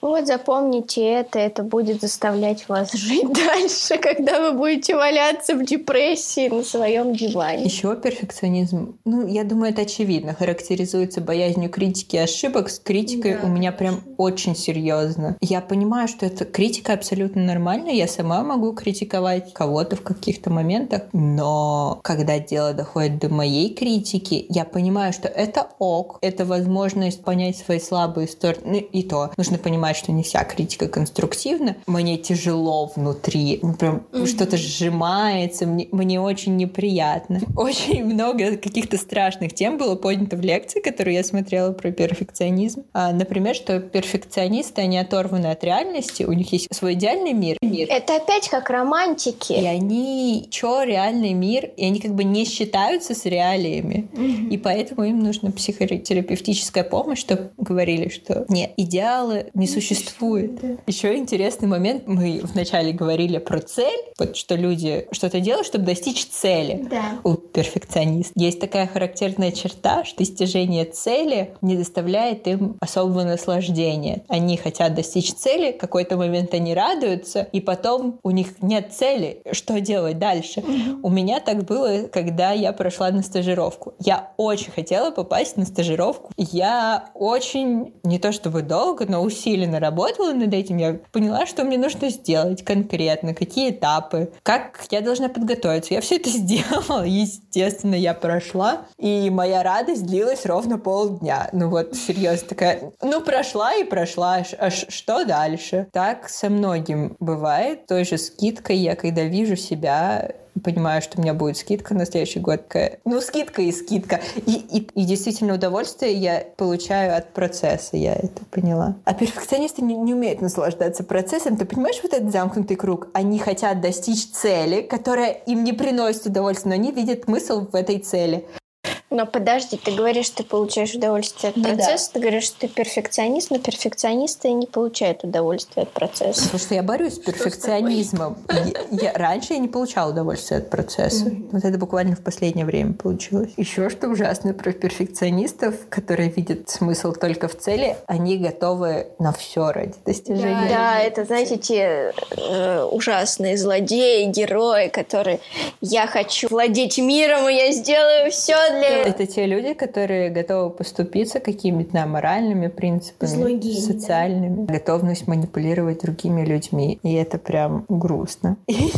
Speaker 1: Вот запомните это, это будет заставлять вас жить дальше, когда вы будете валяться в депрессии на своем диване.
Speaker 2: Еще перфекционизм, ну, я думаю, это очевидно, характеризуется боязнью критики и ошибок. С критикой да, у меня прям очень серьезно. Я понимаю, что эта критика абсолютно нормальна, я сама могу критиковать кого-то в каких-то моментах, но когда дело доходит до моей критики, я понимаю, что это ок, это возможность понять свои слабые стороны, и то. Нужно понимать, что не вся критика конструктивна. Мне тяжело внутри, ну, прям mm-hmm. что-то сжимается, мне, мне очень неприятно. Очень много каких-то страшных тем было поднято в лекции, которую я смотрела про перфекционизм. А, например, что перфекционисты, они оторваны от реальности, у них есть свой идеальный мир.
Speaker 1: Это опять как романтики.
Speaker 2: И они, чё, реальный мир, и они как бы не считают считаются с реалиями. Mm-hmm. И поэтому им нужна психотерапевтическая помощь, чтобы говорили, что нет, идеалы не существует. Да. Еще интересный момент. Мы вначале говорили про цель, вот что люди что-то делают, чтобы достичь цели.
Speaker 1: Да.
Speaker 2: У перфекционистов есть такая характерная черта, что достижение цели не доставляет им особого наслаждения. Они хотят достичь цели, в какой-то момент они радуются, и потом у них нет цели, что делать дальше. Mm-hmm. У меня так было, когда я прошла на стажировку. Я очень хотела попасть на стажировку. Я очень, не то чтобы долго, но усиленно работала над этим. Я поняла, что мне нужно сделать конкретно, какие этапы, как я должна подготовиться. Я все это сделала. Естественно, я прошла. И моя радость длилась ровно полдня. Ну вот, серьезно, такая, ну прошла и прошла. А что дальше? Так со многим бывает. Той же скидкой я, когда вижу себя понимаю, что у меня будет скидка на следующий год. Ну, скидка и скидка. И, и, и действительно удовольствие я получаю от процесса, я это поняла. А перфекционисты не, не умеют наслаждаться процессом. Ты понимаешь вот этот замкнутый круг? Они хотят достичь цели, которая им не приносит удовольствия, но они видят смысл в этой цели.
Speaker 1: Но подожди, ты говоришь, что ты получаешь удовольствие от процесса, да. ты говоришь, что ты перфекционист, но перфекционисты не получают удовольствие от процесса.
Speaker 2: Потому что я борюсь с перфекционизмом. Я, я, раньше я не получала удовольствие от процесса. Mm-hmm. Вот это буквально в последнее время получилось. Еще что ужасно про перфекционистов, которые видят смысл только в цели, они готовы на все ради достижения.
Speaker 1: Да, да это, знаете, те э, ужасные злодеи, герои, которые я хочу владеть миром, и я сделаю все для
Speaker 2: это те люди, которые готовы поступиться какими-то моральными принципами, Злогие, социальными, да? готовность манипулировать другими людьми. И это прям грустно. И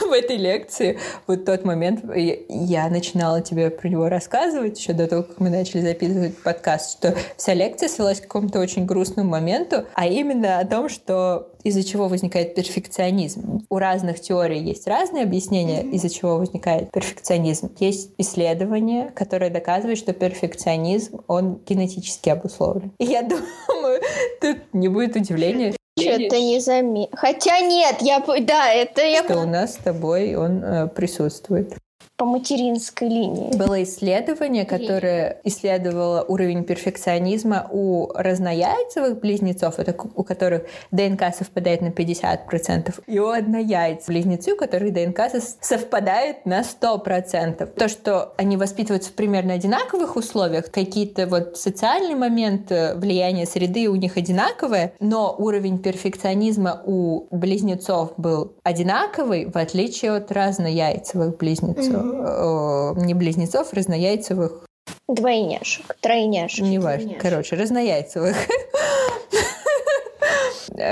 Speaker 2: в этой лекции вот тот момент я начинала тебе про него рассказывать еще до того, как мы начали записывать подкаст, что вся лекция свелась к какому-то очень грустному моменту, а именно о том, что из-за чего возникает перфекционизм. У разных теорий есть разные объяснения, из-за чего возникает перфекционизм. Есть исследования, которые доказывают, что перфекционизм, он генетически обусловлен. И я думаю, тут не будет удивления.
Speaker 1: Что-то не заметил. Хотя нет, я... Да, это я...
Speaker 2: Что у нас с тобой он э, присутствует.
Speaker 1: По материнской линии.
Speaker 2: Было исследование, которое исследовало уровень перфекционизма у разнояйцевых близнецов, это у которых ДНК совпадает на 50%, и у однояйцев близнецы, у которых ДНК совпадает на 100%. То, что они воспитываются в примерно одинаковых условиях, какие-то вот социальные моменты влияния среды у них одинаковые, но уровень перфекционизма у близнецов был одинаковый, в отличие от разнояйцевых близнецов. Mm-hmm. Не близнецов, разнояйцевых.
Speaker 1: Двойняшек, тройняшек.
Speaker 2: Не важно. Короче, разнояйцевых.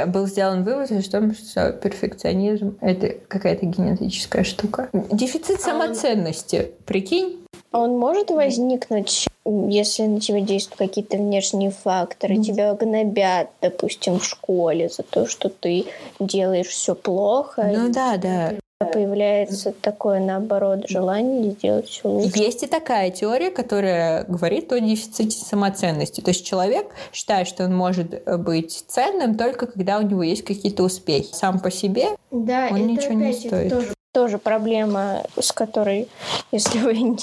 Speaker 2: был сделан вывод о том, что перфекционизм — это какая-то генетическая штука. Дефицит самоценности, прикинь?
Speaker 1: Он может возникнуть, если на тебя действуют какие-то внешние факторы, mm. тебя гнобят, допустим, в школе за то, что ты делаешь все плохо.
Speaker 2: Ну да, да
Speaker 1: появляется такое, наоборот, желание сделать все лучше.
Speaker 2: Есть и такая теория, которая говорит о дефиците самоценности. То есть человек считает, что он может быть ценным только когда у него есть какие-то успехи. Сам по себе да, он ничего не стоит.
Speaker 1: Тоже тоже проблема, с которой, если вы,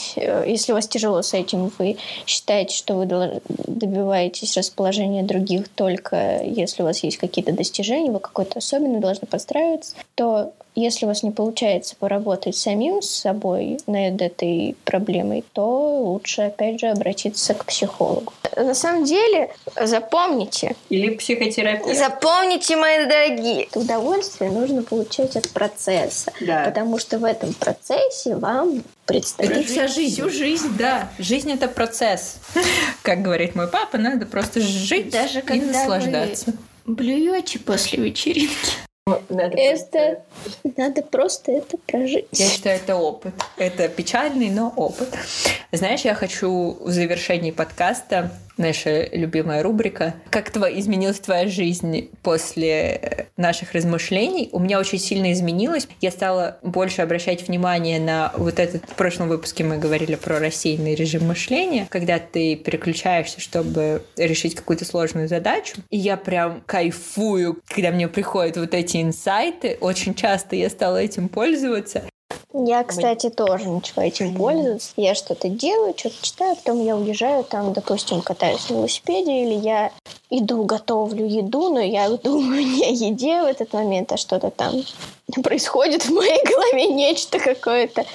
Speaker 1: если у вас тяжело с этим, вы считаете, что вы добиваетесь расположения других только если у вас есть какие-то достижения, вы какой-то особенный должны подстраиваться, то если у вас не получается поработать самим с собой над этой проблемой, то лучше, опять же, обратиться к психологу. На самом деле, запомните.
Speaker 2: Или психотерапия.
Speaker 1: Запомните, мои дорогие. Удовольствие нужно получать от процесса. Да. Потому что в этом процессе вам
Speaker 2: предстоит. Это вся жизнь. Всю жизнь, да. Жизнь это процесс. Как говорит мой папа, надо просто жить Даже и наслаждаться.
Speaker 1: Блюете после вечеринки. Надо это просто... надо просто это прожить.
Speaker 2: Я считаю, это опыт. Это печальный, но опыт. Знаешь, я хочу в завершении подкаста наша любимая рубрика. Как твоя, изменилась твоя жизнь после наших размышлений? У меня очень сильно изменилось. Я стала больше обращать внимание на вот этот... В прошлом выпуске мы говорили про рассеянный режим мышления, когда ты переключаешься, чтобы решить какую-то сложную задачу. И я прям кайфую, когда мне приходят вот эти инсайты. Очень часто я стала этим пользоваться.
Speaker 1: Я, кстати, тоже начала этим пользоваться. Я что-то делаю, что-то читаю, потом я уезжаю, там, допустим, катаюсь на велосипеде, или я иду, готовлю еду, но я думаю не о еде в этот момент, а что-то там происходит в моей голове, нечто какое-то.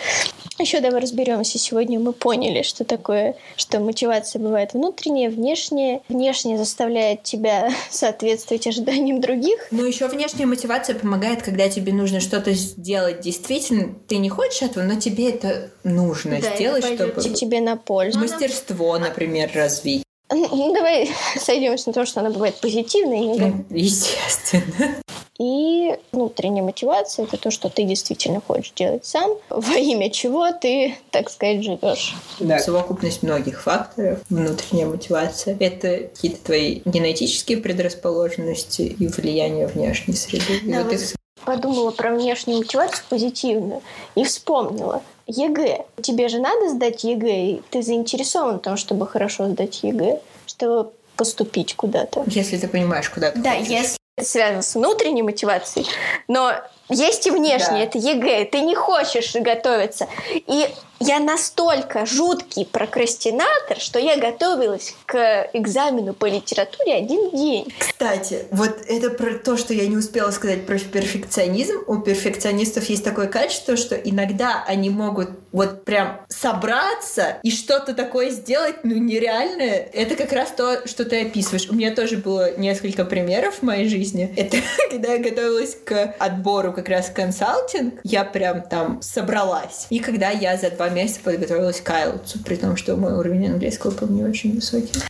Speaker 1: Еще давай разберемся. Сегодня мы поняли, что такое, что мотивация бывает внутренняя, внешняя. Внешняя заставляет тебя соответствовать ожиданиям других.
Speaker 2: Но еще внешняя мотивация помогает, когда тебе нужно что-то сделать. Действительно, ты не хочешь этого, но тебе это нужно да, сделать, это чтобы...
Speaker 1: тебе на пользу.
Speaker 2: Мастерство, например, развить.
Speaker 1: Ну, давай сойдемся на то, что она бывает позитивной.
Speaker 2: Естественно.
Speaker 1: И внутренняя мотивация — это то, что ты действительно хочешь делать сам, во имя чего ты, так сказать, живешь.
Speaker 2: Да, совокупность многих факторов, внутренняя мотивация — это какие-то твои генетические предрасположенности и влияние внешней среды. Да, и вот
Speaker 1: их... Подумала про внешнюю мотивацию позитивную и вспомнила. ЕГЭ. Тебе же надо сдать ЕГЭ, и ты заинтересован в том, чтобы хорошо сдать ЕГЭ, чтобы поступить куда-то.
Speaker 2: Если ты понимаешь, куда ты
Speaker 1: Да,
Speaker 2: хочешь.
Speaker 1: если связано с внутренней мотивацией, но есть и внешнее, да. это ЕГЭ, ты не хочешь готовиться. И я настолько жуткий прокрастинатор, что я готовилась к экзамену по литературе один день.
Speaker 2: Кстати, вот это про то, что я не успела сказать про перфекционизм. У перфекционистов есть такое качество, что иногда они могут вот прям собраться и что-то такое сделать, ну, нереальное. Это как раз то, что ты описываешь. У меня тоже было несколько примеров в моей жизни. Это когда я готовилась к отбору как раз консалтинг, я прям там собралась. И когда я за два месяца подготовилась к IELTS, при том, что мой уровень английского был не очень высокий.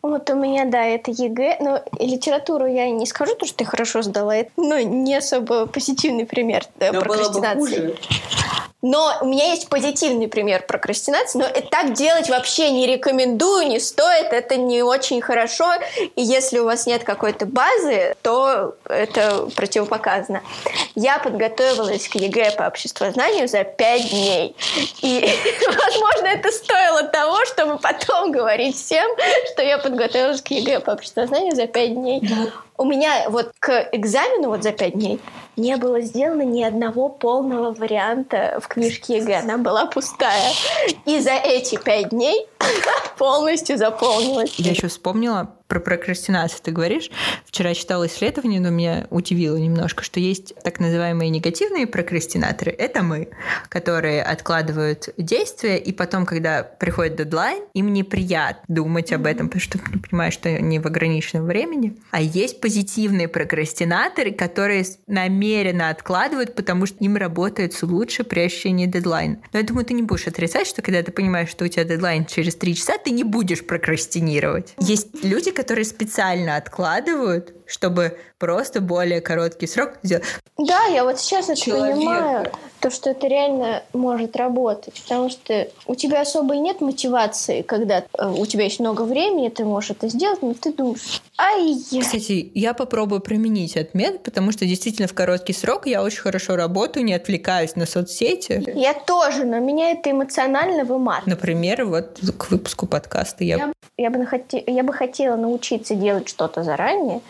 Speaker 1: Вот у меня, да, это ЕГЭ, но литературу я не скажу, то, что ты хорошо сдала, это, ну, не особо позитивный пример да, прокрастинации. Было бы хуже. Но у меня есть позитивный пример прокрастинации, но так делать вообще не рекомендую, не стоит, это не очень хорошо, и если у вас нет какой-то базы, то это противопоказано. Я подготовилась к ЕГЭ по обществознанию за пять дней, и, возможно, это стоило того, чтобы потом говорить всем, что я подготовилась к ЕГЭ по обществознанию за пять дней. У меня вот к экзамену вот за пять дней не было сделано ни одного полного варианта в книжке ЕГЭ. Она была пустая. И за эти пять дней полностью заполнилась.
Speaker 2: Я еще вспомнила про прокрастинацию ты говоришь. Вчера читала исследование, но меня удивило немножко, что есть так называемые негативные прокрастинаторы. Это мы, которые откладывают действия, и потом, когда приходит дедлайн, им неприятно думать об этом, потому что понимаешь, что они в ограниченном времени. А есть позитивные прокрастинаторы, которые намеренно откладывают, потому что им работает лучше при ощущении дедлайна. Но я думаю, ты не будешь отрицать, что когда ты понимаешь, что у тебя дедлайн через три часа, ты не будешь прокрастинировать. Есть люди, которые специально откладывают, чтобы просто более короткий срок сделать.
Speaker 1: Да, я вот сейчас это Человек. понимаю, то, что это реально может работать, потому что у тебя особо и нет мотивации, когда э, у тебя есть много времени, ты можешь это сделать, но ты думаешь, ай.
Speaker 2: Кстати, я попробую применить этот метод, потому что действительно в короткий срок я очень хорошо работаю, не отвлекаюсь на соцсети.
Speaker 1: Я тоже, но меня это эмоционально выматывает.
Speaker 2: Например, вот к выпуску подкаста я...
Speaker 1: Я, я, бы, я бы хотела научиться делать что-то заранее,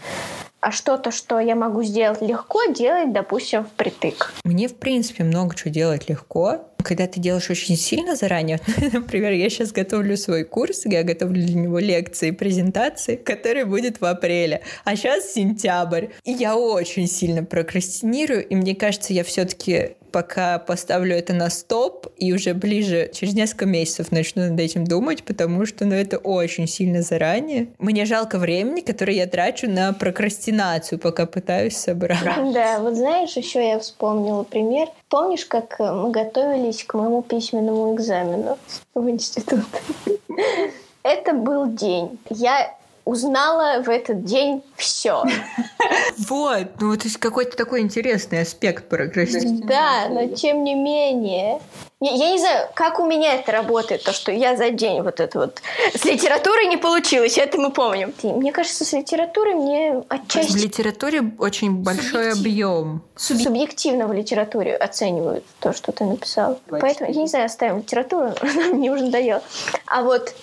Speaker 1: а что-то, что я могу сделать легко, делать, допустим, впритык.
Speaker 2: Мне, в принципе, много чего делать легко. Когда ты делаешь очень сильно заранее, например, я сейчас готовлю свой курс, я готовлю для него лекции презентации, который будет в апреле, а сейчас сентябрь. И я очень сильно прокрастинирую, и мне кажется, я все-таки пока поставлю это на стоп и уже ближе, через несколько месяцев начну над этим думать, потому что ну, это очень сильно заранее. Мне жалко времени, которое я трачу на прокрастинацию, пока пытаюсь собрать.
Speaker 1: Да, вот знаешь, еще я вспомнила пример. Помнишь, как мы готовились к моему письменному экзамену в институт? Это был день. Я узнала в этот день все.
Speaker 2: Вот, ну это какой-то такой интересный аспект прогрессии.
Speaker 1: Да, но тем не менее. Я, я не знаю, как у меня это работает, то, что я за день вот это вот... С литературой не получилось, это мы помним. Мне кажется, с литературой мне отчасти...
Speaker 2: В литературе очень большой объем.
Speaker 1: Субъективно в литературе оценивают то, что ты написал. Поэтому, я не знаю, оставим литературу, мне уже надоело. А вот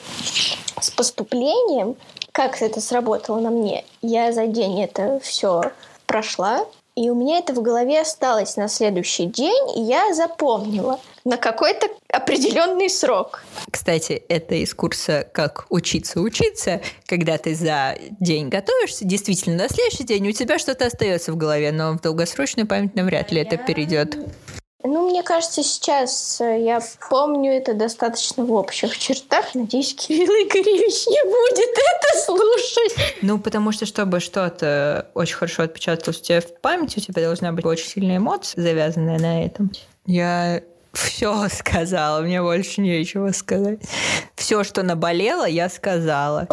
Speaker 1: с поступлением как это сработало на мне? Я за день это все прошла, и у меня это в голове осталось на следующий день, и я запомнила на какой-то определенный срок.
Speaker 2: Кстати, это из курса «Как учиться учиться», когда ты за день готовишься, действительно, на следующий день у тебя что-то остается в голове, но в долгосрочную память навряд ли это перейдет.
Speaker 1: Ну, мне кажется, сейчас э, я помню это достаточно в общих чертах. Надеюсь, Кирилл Игоревич не будет это слушать.
Speaker 2: Ну, потому что, чтобы что-то очень хорошо отпечаталось у тебя в памяти, у тебя должна быть очень сильная эмоция, завязанная на этом. Я все сказала, мне больше нечего сказать. Все, что наболело, я сказала.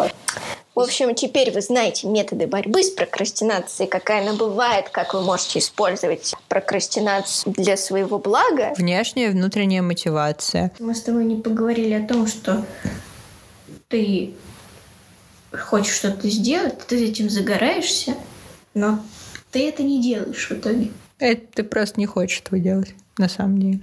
Speaker 1: В общем, теперь вы знаете методы борьбы с прокрастинацией, какая она бывает, как вы можете использовать прокрастинацию для своего блага.
Speaker 2: Внешняя и внутренняя мотивация.
Speaker 1: Мы с тобой не поговорили о том, что ты хочешь что-то сделать, ты этим загораешься, но ты это не делаешь в итоге.
Speaker 2: Это ты просто не хочешь этого делать, на самом деле.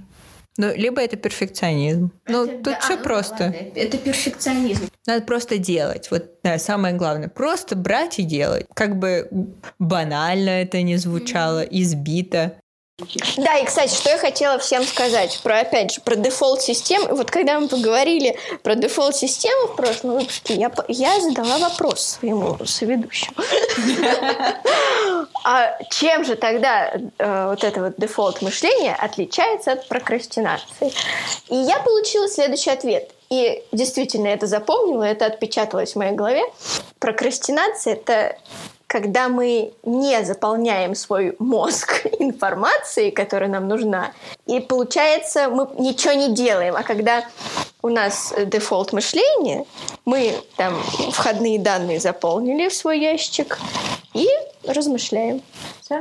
Speaker 2: Ну, либо это перфекционизм. Ну, тут да, все а, просто. Ладно,
Speaker 1: это перфекционизм.
Speaker 2: Надо просто делать. Вот да, самое главное. Просто брать и делать. Как бы банально это не звучало, избито.
Speaker 1: Да, и, кстати, что я хотела всем сказать про, опять же, про default system. Вот когда мы поговорили про дефолт систему в прошлом выпуске, я, я задала вопрос своему соведущему. А чем же тогда э, вот это вот дефолт мышления отличается от прокрастинации? И я получила следующий ответ. И действительно это запомнила, это отпечаталось в моей голове. Прокрастинация — это когда мы не заполняем свой мозг информацией, которая нам нужна, и получается, мы ничего не делаем. А когда у нас дефолт мышления, мы там входные данные заполнили в свой ящик и размышляем.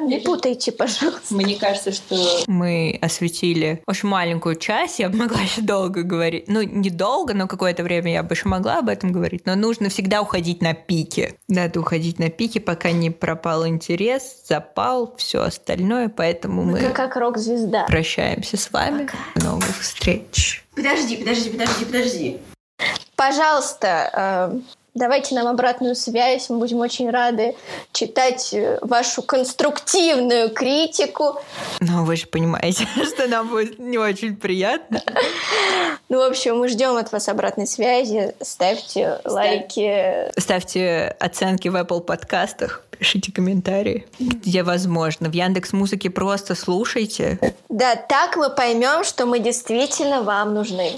Speaker 1: Не путайте, пожалуйста.
Speaker 2: Мне кажется, что мы осветили очень маленькую часть. Я бы могла еще долго говорить. Ну, не долго, но какое-то время я бы еще могла об этом говорить. Но нужно всегда уходить на пике. Надо уходить на пике, пока не пропал интерес, запал, все остальное. Поэтому мы...
Speaker 1: мы как рок-звезда.
Speaker 2: Прощаемся с вами. Пока. До новых встреч.
Speaker 1: Подожди, подожди, подожди, подожди. Пожалуйста, э, Давайте нам обратную связь, мы будем очень рады читать э, вашу конструктивную критику.
Speaker 2: Ну, вы же понимаете, что нам будет не очень приятно.
Speaker 1: Ну, в общем, мы ждем от вас обратной связи. Ставьте лайки.
Speaker 2: Ставьте оценки в Apple подкастах. Пишите комментарии, где возможно. В Яндекс Музыке просто слушайте.
Speaker 1: Да, так мы поймем, что мы действительно вам нужны.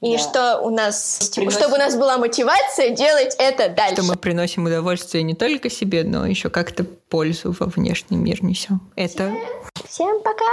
Speaker 1: И да. что у нас, приносим... чтобы у нас была мотивация делать это дальше.
Speaker 2: Что мы приносим удовольствие не только себе, но еще как-то пользу во внешний мир несем. Это.
Speaker 1: Всем пока!